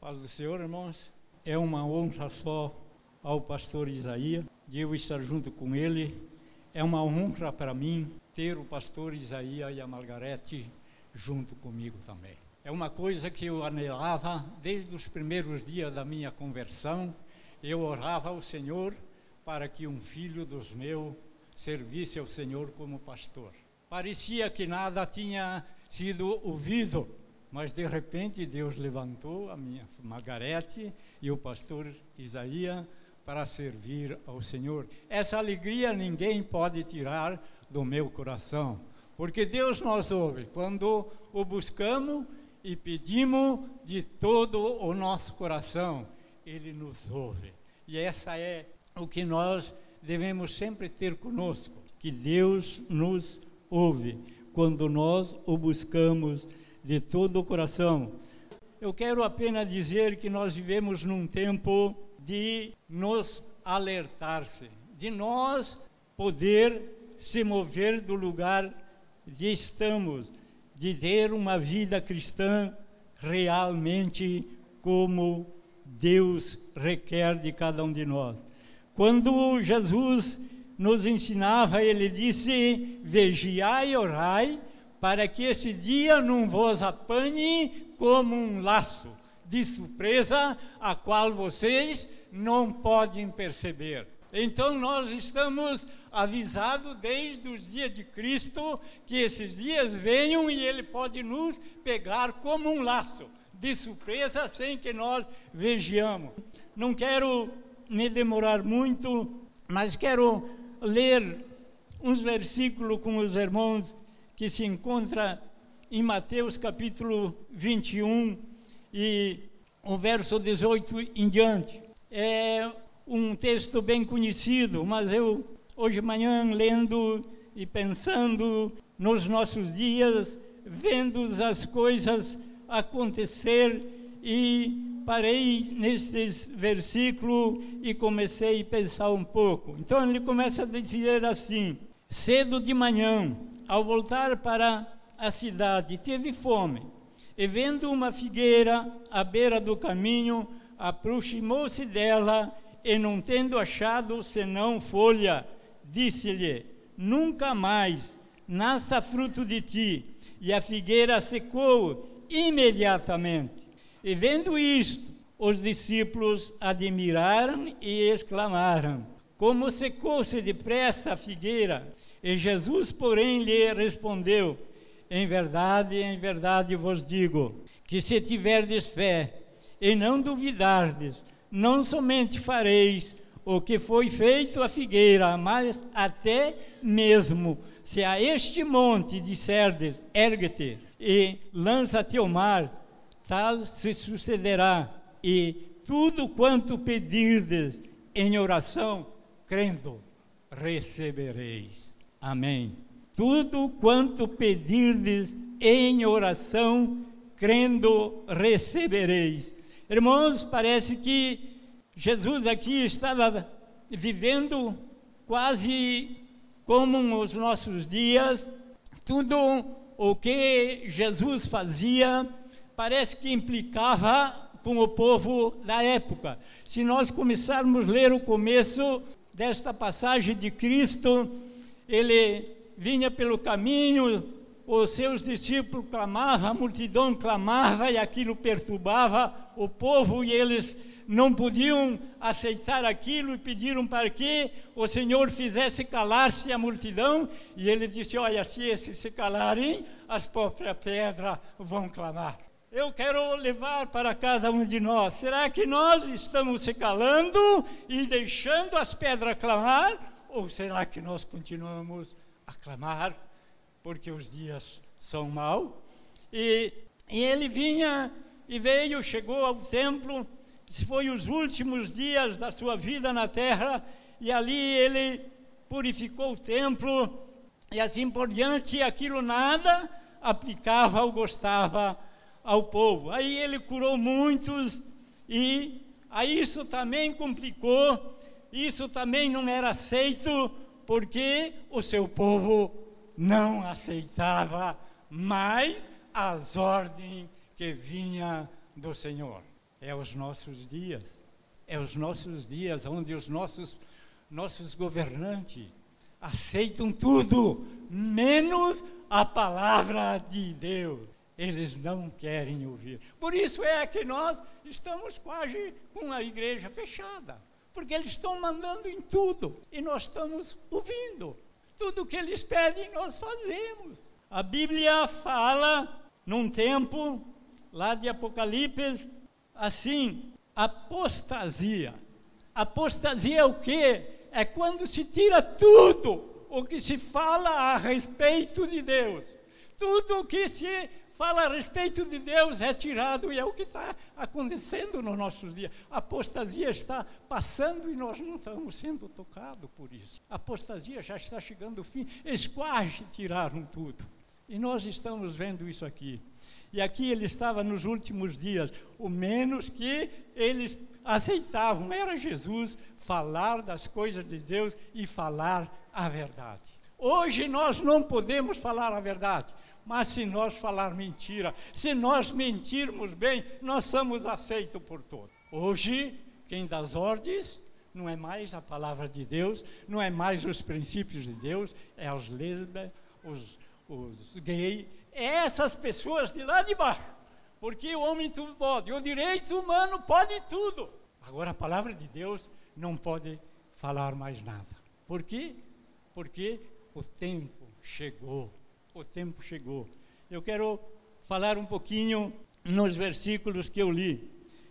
Paz do Senhor, irmãos. É uma honra só ao pastor Isaías de eu estar junto com ele. É uma honra para mim ter o pastor Isaías e a Margarete junto comigo também. É uma coisa que eu anelava desde os primeiros dias da minha conversão. Eu orava ao Senhor para que um filho dos meus servisse ao Senhor como pastor. Parecia que nada tinha sido ouvido, mas de repente Deus levantou a minha Margarete e o pastor Isaías para servir ao Senhor. Essa alegria ninguém pode tirar do meu coração, porque Deus nos ouve quando o buscamos e pedimos de todo o nosso coração, Ele nos ouve. E essa é o que nós devemos sempre ter conosco, que Deus nos ouve quando nós o buscamos de todo o coração. Eu quero apenas dizer que nós vivemos num tempo de nos alertar-se, de nós poder se mover do lugar de estamos, de ter uma vida cristã realmente como Deus requer de cada um de nós. Quando Jesus nos ensinava, ele disse: Vigiai e orai, para que esse dia não vos apanhe como um laço de surpresa, a qual vocês não podem perceber. Então nós estamos avisados desde os dias de Cristo que esses dias venham e ele pode nos pegar como um laço de surpresa sem que nós vejamos. Não quero me demorar muito, mas quero ler uns versículos com os irmãos que se encontra em Mateus capítulo 21 e o verso 18 em diante. É um texto bem conhecido, mas eu hoje de manhã lendo e pensando nos nossos dias, vendo as coisas acontecer e parei nestes versículos e comecei a pensar um pouco. Então ele começa a dizer assim: cedo de manhã, ao voltar para a cidade, teve fome. E vendo uma figueira à beira do caminho, aproximou-se dela e, não tendo achado senão folha, disse-lhe: Nunca mais nasça fruto de ti. E a figueira secou imediatamente. E vendo isto, os discípulos admiraram e exclamaram: Como secou-se depressa a figueira? E Jesus, porém, lhe respondeu: Em verdade, em verdade vos digo, que se tiverdes fé e não duvidardes, não somente fareis o que foi feito à figueira, mas até mesmo se a este monte disserdes, ergue-te e lança-te ao mar, tal se sucederá, e tudo quanto pedirdes em oração, crendo, recebereis. Amém. Tudo quanto pedirdes em oração, crendo, recebereis. Irmãos, parece que Jesus aqui estava vivendo quase como os nossos dias, tudo o que Jesus fazia parece que implicava com o povo da época. Se nós começarmos a ler o começo desta passagem de Cristo, ele vinha pelo caminho, os seus discípulos clamavam, a multidão clamava e aquilo perturbava o povo e eles não podiam aceitar aquilo e pediram para que o Senhor fizesse calar-se a multidão. E ele disse: Olha, se esses se calarem, as próprias pedras vão clamar. Eu quero levar para cada um de nós. Será que nós estamos se calando e deixando as pedras clamar? Ou será que nós continuamos a clamar porque os dias são maus? E, e ele vinha e veio, chegou ao templo, foi os últimos dias da sua vida na terra, e ali ele purificou o templo, e assim por diante, aquilo nada aplicava ou gostava ao povo. Aí ele curou muitos, e aí isso também complicou isso também não era aceito porque o seu povo não aceitava mais as ordens que vinha do Senhor. É os nossos dias. É os nossos dias onde os nossos, nossos governantes aceitam tudo, menos a palavra de Deus. Eles não querem ouvir. Por isso é que nós estamos quase com a igreja fechada. Porque eles estão mandando em tudo e nós estamos ouvindo. Tudo que eles pedem, nós fazemos. A Bíblia fala num tempo, lá de Apocalipse, assim: apostasia. Apostasia é o quê? É quando se tira tudo o que se fala a respeito de Deus. Tudo o que se fala a respeito de Deus é tirado e é o que está acontecendo nos nossos dias. A apostasia está passando e nós não estamos sendo tocados por isso. A apostasia já está chegando ao fim, eles quase tiraram tudo. E nós estamos vendo isso aqui. E aqui ele estava nos últimos dias. O menos que eles aceitavam era Jesus falar das coisas de Deus e falar a verdade. Hoje nós não podemos falar a verdade. Mas se nós falar mentira, se nós mentirmos bem, nós somos aceitos por todos. Hoje, quem dá as ordens não é mais a palavra de Deus, não é mais os princípios de Deus, é os lesbas, os, os gays, é essas pessoas de lá de baixo. Porque o homem tudo pode, o direito humano pode tudo. Agora a palavra de Deus não pode falar mais nada. Por quê? Porque o tempo chegou o tempo chegou. Eu quero falar um pouquinho nos versículos que eu li.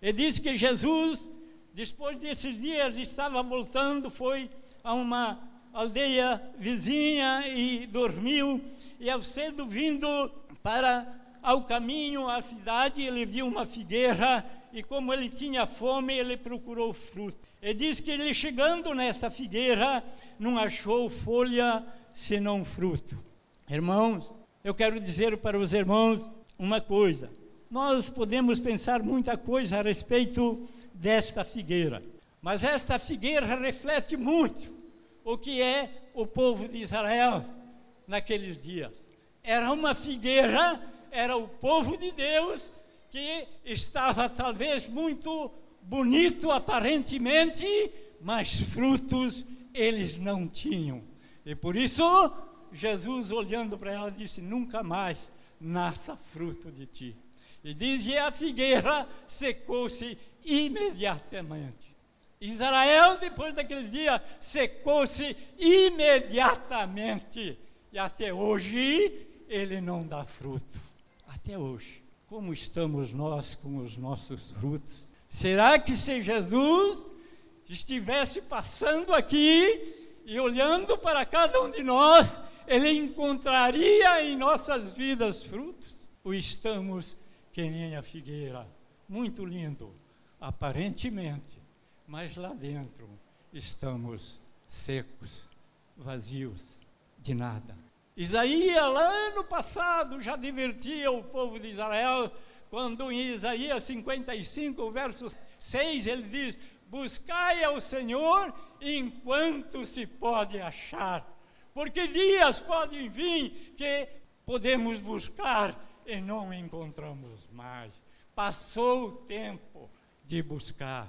Ele diz que Jesus, depois desses dias, estava voltando, foi a uma aldeia vizinha e dormiu, e ao cedo vindo para ao caminho à cidade, ele viu uma figueira e como ele tinha fome, ele procurou fruto. Ele diz que ele chegando nesta figueira, não achou folha senão fruto. Irmãos, eu quero dizer para os irmãos uma coisa. Nós podemos pensar muita coisa a respeito desta figueira, mas esta figueira reflete muito o que é o povo de Israel naqueles dias. Era uma figueira, era o povo de Deus que estava talvez muito bonito aparentemente, mas frutos eles não tinham. E por isso Jesus, olhando para ela, disse: Nunca mais nasça fruto de ti. E diz: E a figueira secou-se imediatamente. Israel, depois daquele dia, secou-se imediatamente. E até hoje ele não dá fruto. Até hoje. Como estamos nós com os nossos frutos? Será que se Jesus estivesse passando aqui e olhando para cada um de nós, ele encontraria em nossas vidas frutos? Ou estamos que nem a figueira? Muito lindo, aparentemente, mas lá dentro estamos secos, vazios, de nada. Isaías, lá no passado, já divertia o povo de Israel, quando em Isaías 55, verso 6, ele diz: Buscai ao Senhor enquanto se pode achar porque dias podem vir que podemos buscar e não encontramos mais. Passou o tempo de buscar.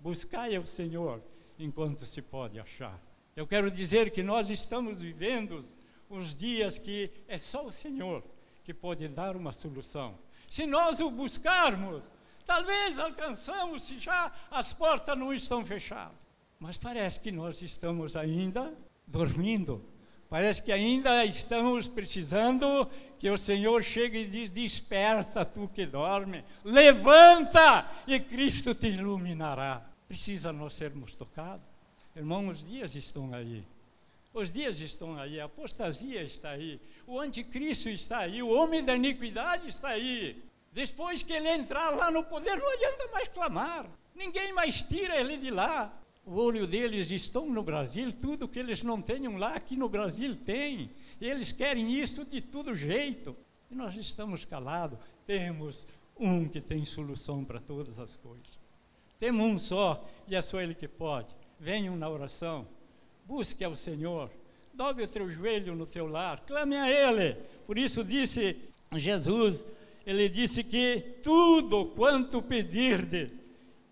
Buscai ao Senhor enquanto se pode achar. Eu quero dizer que nós estamos vivendo os dias que é só o Senhor que pode dar uma solução. Se nós o buscarmos, talvez alcançamos se já as portas não estão fechadas. Mas parece que nós estamos ainda dormindo Parece que ainda estamos precisando que o Senhor chegue e diz: Desperta, tu que dorme, levanta e Cristo te iluminará. Precisa nós sermos tocados. Irmão, os dias estão aí. Os dias estão aí, a apostasia está aí, o anticristo está aí, o homem da iniquidade está aí. Depois que ele entrar lá no poder, não adianta mais clamar. Ninguém mais tira ele de lá o olho deles estão no Brasil, tudo que eles não tenham lá, aqui no Brasil tem. Eles querem isso de todo jeito. E nós estamos calados. Temos um que tem solução para todas as coisas. Temos um só, e é só Ele que pode. Venham na oração, busque ao Senhor, dobre o teu joelho no teu lar, clame a Ele. Por isso disse Jesus, ele disse que tudo quanto pedirde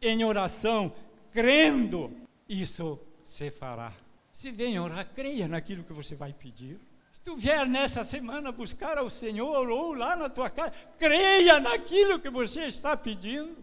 em oração, crendo, isso se fará. Se vem orar, creia naquilo que você vai pedir. Se tu vier nessa semana buscar ao Senhor ou lá na tua casa, creia naquilo que você está pedindo.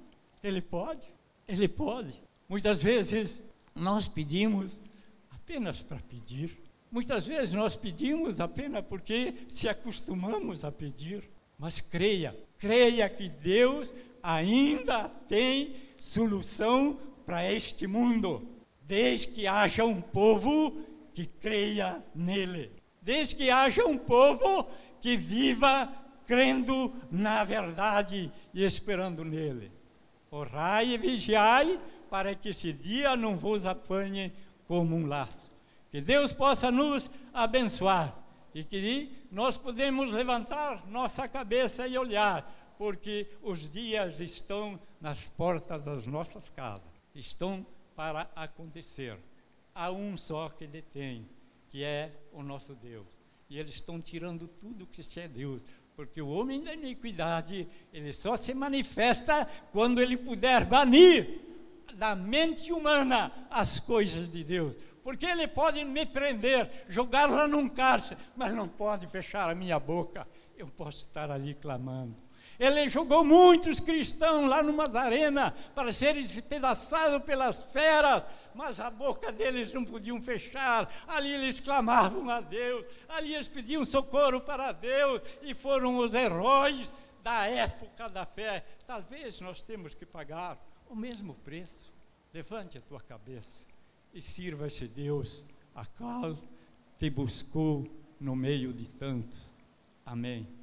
Ele pode, ele pode. Muitas vezes nós pedimos apenas para pedir. Muitas vezes nós pedimos apenas porque se acostumamos a pedir. Mas creia, creia que Deus ainda tem solução para este mundo, desde que haja um povo que creia nele, desde que haja um povo que viva crendo na verdade e esperando nele. Orai e vigiai para que esse dia não vos apanhe como um laço. Que Deus possa nos abençoar e que nós podemos levantar nossa cabeça e olhar, porque os dias estão nas portas das nossas casas, estão para acontecer. Há um só que detém, que é o nosso Deus. E eles estão tirando tudo que é Deus, porque o homem da iniquidade, ele só se manifesta quando ele puder banir da mente humana as coisas de Deus. Porque ele pode me prender, jogar lá num cárcere, mas não pode fechar a minha boca. Eu posso estar ali clamando. Ele jogou muitos cristãos lá numa arena para serem despedaçados pelas feras, mas a boca deles não podiam fechar. Ali eles clamavam a Deus, ali eles pediam socorro para Deus e foram os heróis da época da fé. Talvez nós temos que pagar o mesmo preço. Levante a tua cabeça e sirva esse Deus a qual te buscou no meio de tantos. Amém.